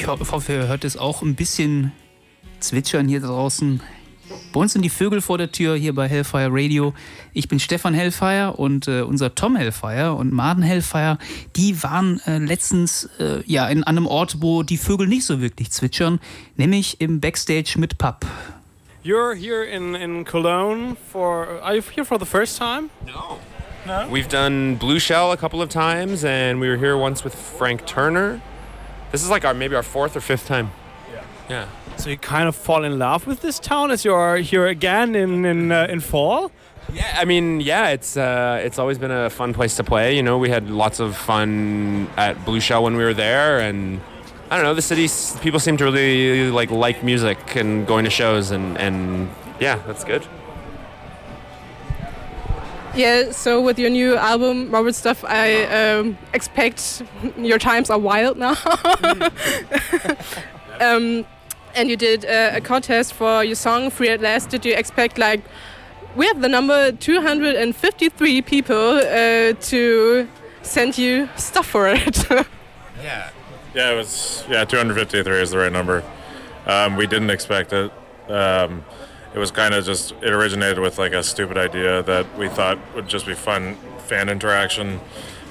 Ich hoffe, ihr hört es auch ein bisschen zwitschern hier draußen. Bei uns sind die Vögel vor der Tür hier bei Hellfire Radio. Ich bin Stefan Hellfire und äh, unser Tom Hellfire und Marden Hellfire, die waren äh, letztens äh, ja in einem Ort, wo die Vögel nicht so wirklich zwitschern, nämlich im Backstage mit Pub. You're here in, in Cologne for. Are you here for the first time? No. No? We've done Blue Shell a couple of times, and we were here once with Frank Turner. This is like our maybe our fourth or fifth time. Yeah. Yeah. So you kind of fall in love with this town as you are here again in in uh, in fall. Yeah, I mean, yeah, it's uh, it's always been a fun place to play. You know, we had lots of fun at Blue Shell when we were there, and I don't know, the city people seem to really like like music and going to shows, and and yeah, that's good. Yeah, so with your new album, Morbid Stuff, I um, expect your times are wild now. um, and you did uh, a contest for your song Free at Last. Did you expect like we have the number 253 people uh, to send you stuff for it? yeah. Yeah, it was yeah 253 is the right number. Um, we didn't expect it. Um, it was kind of just it originated with like a stupid idea that we thought would just be fun fan interaction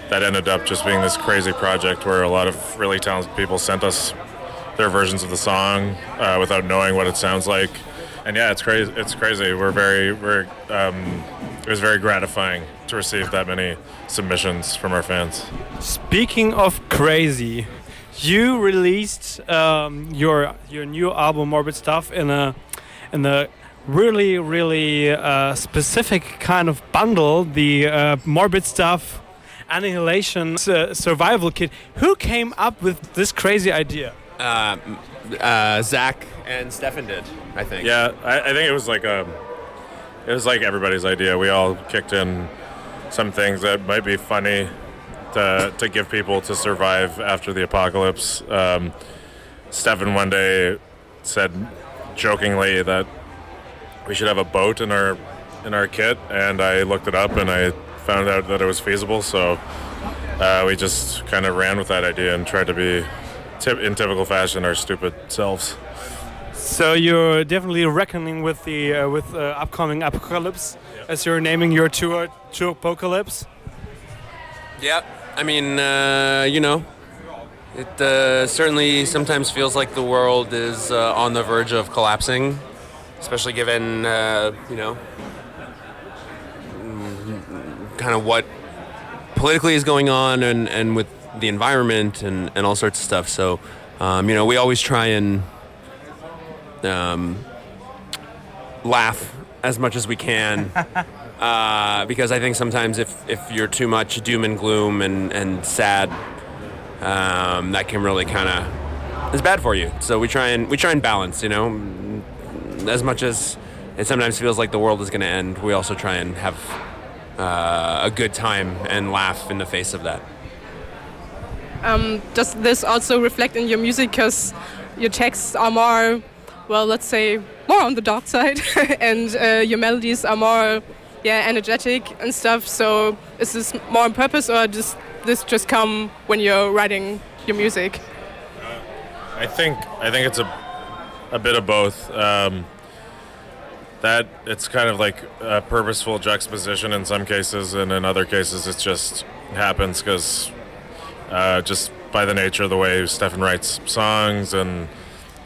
that ended up just being this crazy project where a lot of really talented people sent us their versions of the song uh, without knowing what it sounds like. And yeah it's crazy it's crazy. We're very very um, it was very gratifying to receive that many submissions from our fans. Speaking of crazy you released um, your your new album morbid stuff in a in a really, really uh, specific kind of bundle, the uh, morbid stuff annihilation uh, survival kit. Who came up with this crazy idea? Uh, uh, Zack and Stefan did, I think. Yeah, I, I, think it was like a, um, it was like everybody's idea. We all kicked in some things that might be funny to to give people to survive after the apocalypse. Um, Stefan one day said jokingly that we should have a boat in our in our kit, and I looked it up and I found out that it was feasible. So uh, we just kind of ran with that idea and tried to be, in typical fashion, our stupid selves. So you're definitely reckoning with the uh, with uh, upcoming apocalypse, yeah. as you're naming your tour to apocalypse. Yeah, I mean, uh, you know, it uh, certainly sometimes feels like the world is uh, on the verge of collapsing especially given uh, you know kind of what politically is going on and, and with the environment and, and all sorts of stuff. So, um, you know, we always try and um, laugh as much as we can uh, because I think sometimes if, if you're too much doom and gloom and, and sad, um, that can really kind of is bad for you. So we try and we try and balance, you know as much as it sometimes feels like the world is going to end, we also try and have uh, a good time and laugh in the face of that. Um, does this also reflect in your music? Because your texts are more, well, let's say, more on the dark side, and uh, your melodies are more, yeah, energetic and stuff. So is this more on purpose, or does this just come when you're writing your music? Uh, I think I think it's a a bit of both. Um, that it's kind of like a purposeful juxtaposition in some cases, and in other cases, it just happens because uh, just by the nature of the way Stefan writes songs, and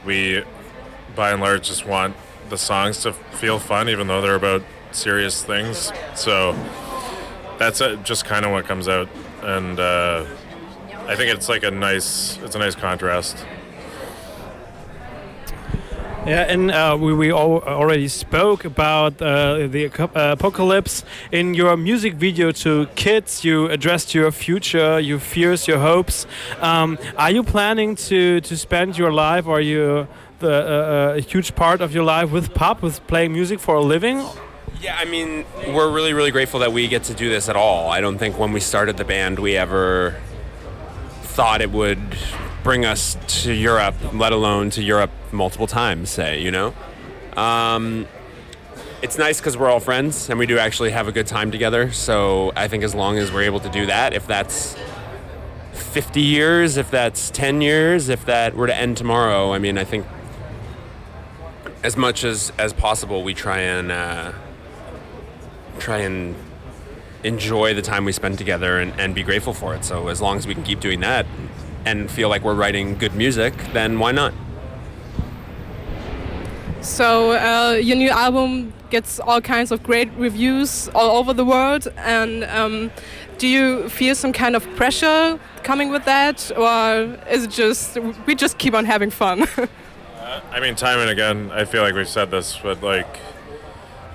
we, by and large, just want the songs to feel fun, even though they're about serious things. So that's just kind of what comes out, and uh, I think it's like a nice, it's a nice contrast. Yeah, and uh, we, we already spoke about uh, the apocalypse. In your music video to kids, you addressed your future, your fears, your hopes. Um, are you planning to, to spend your life, or you the, uh, a huge part of your life with PUP, with playing music for a living? Yeah, I mean, we're really, really grateful that we get to do this at all. I don't think when we started the band we ever thought it would bring us to Europe, let alone to Europe multiple times, say, you know? Um, it's nice because we're all friends and we do actually have a good time together. So I think as long as we're able to do that, if that's 50 years, if that's 10 years, if that were to end tomorrow, I mean, I think as much as, as possible, we try and uh, try and enjoy the time we spend together and, and be grateful for it. So as long as we can keep doing that and feel like we're writing good music, then why not? So uh, your new album gets all kinds of great reviews all over the world, and um, do you feel some kind of pressure coming with that, or is it just we just keep on having fun? I mean, time and again, I feel like we've said this, but like,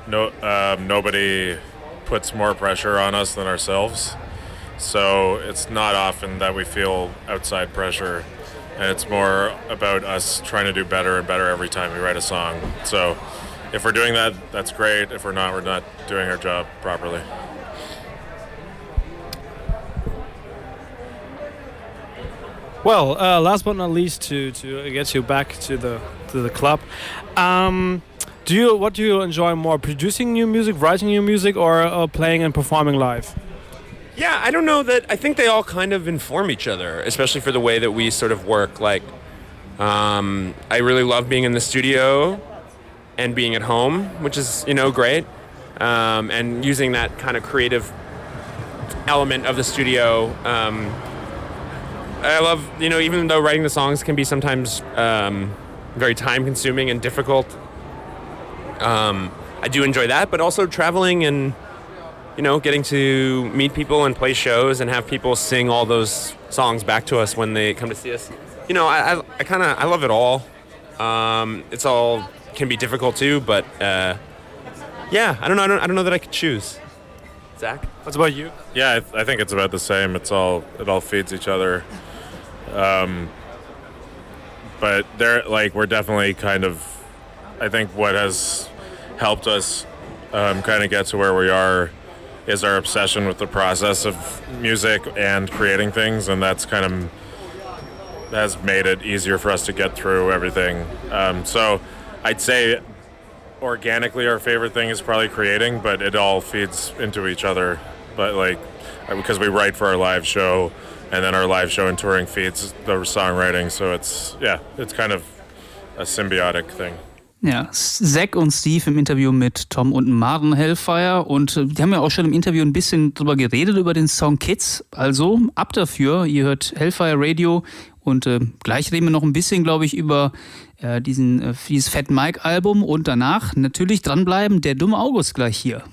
no, um, nobody puts more pressure on us than ourselves. So it's not often that we feel outside pressure and it's more about us trying to do better and better every time we write a song. So if we're doing that, that's great. If we're not, we're not doing our job properly. Well, uh, last but not least, to, to get you back to the to the club, um, do you what do you enjoy more, producing new music, writing new music, or uh, playing and performing live? Yeah, I don't know that. I think they all kind of inform each other, especially for the way that we sort of work. Like, um, I really love being in the studio and being at home, which is, you know, great. Um, and using that kind of creative element of the studio. Um, I love, you know, even though writing the songs can be sometimes um, very time consuming and difficult, um, I do enjoy that, but also traveling and you know, getting to meet people and play shows and have people sing all those songs back to us when they come to see us. You know, I, I, I kind of I love it all. Um, it's all can be difficult too, but uh, yeah, I don't know. I don't, I don't know that I could choose. Zack, what's about you? Yeah, I, th- I, think it's about the same. It's all it all feeds each other. Um, but they're like we're definitely kind of. I think what has helped us um, kind of get to where we are is our obsession with the process of music and creating things, and that's kind of has made it easier for us to get through everything. Um, so I'd say organically our favorite thing is probably creating, but it all feeds into each other. But like because we write for our live show, and then our live show and touring feeds the songwriting, so it's yeah, it's kind of a symbiotic thing. Ja, Zack und Steve im Interview mit Tom und Marden Hellfire und äh, die haben ja auch schon im Interview ein bisschen drüber geredet, über den Song Kids. Also ab dafür, ihr hört Hellfire Radio und äh, gleich reden wir noch ein bisschen, glaube ich, über äh, diesen, äh, dieses Fat Mike Album und danach natürlich dranbleiben, der dumme August gleich hier.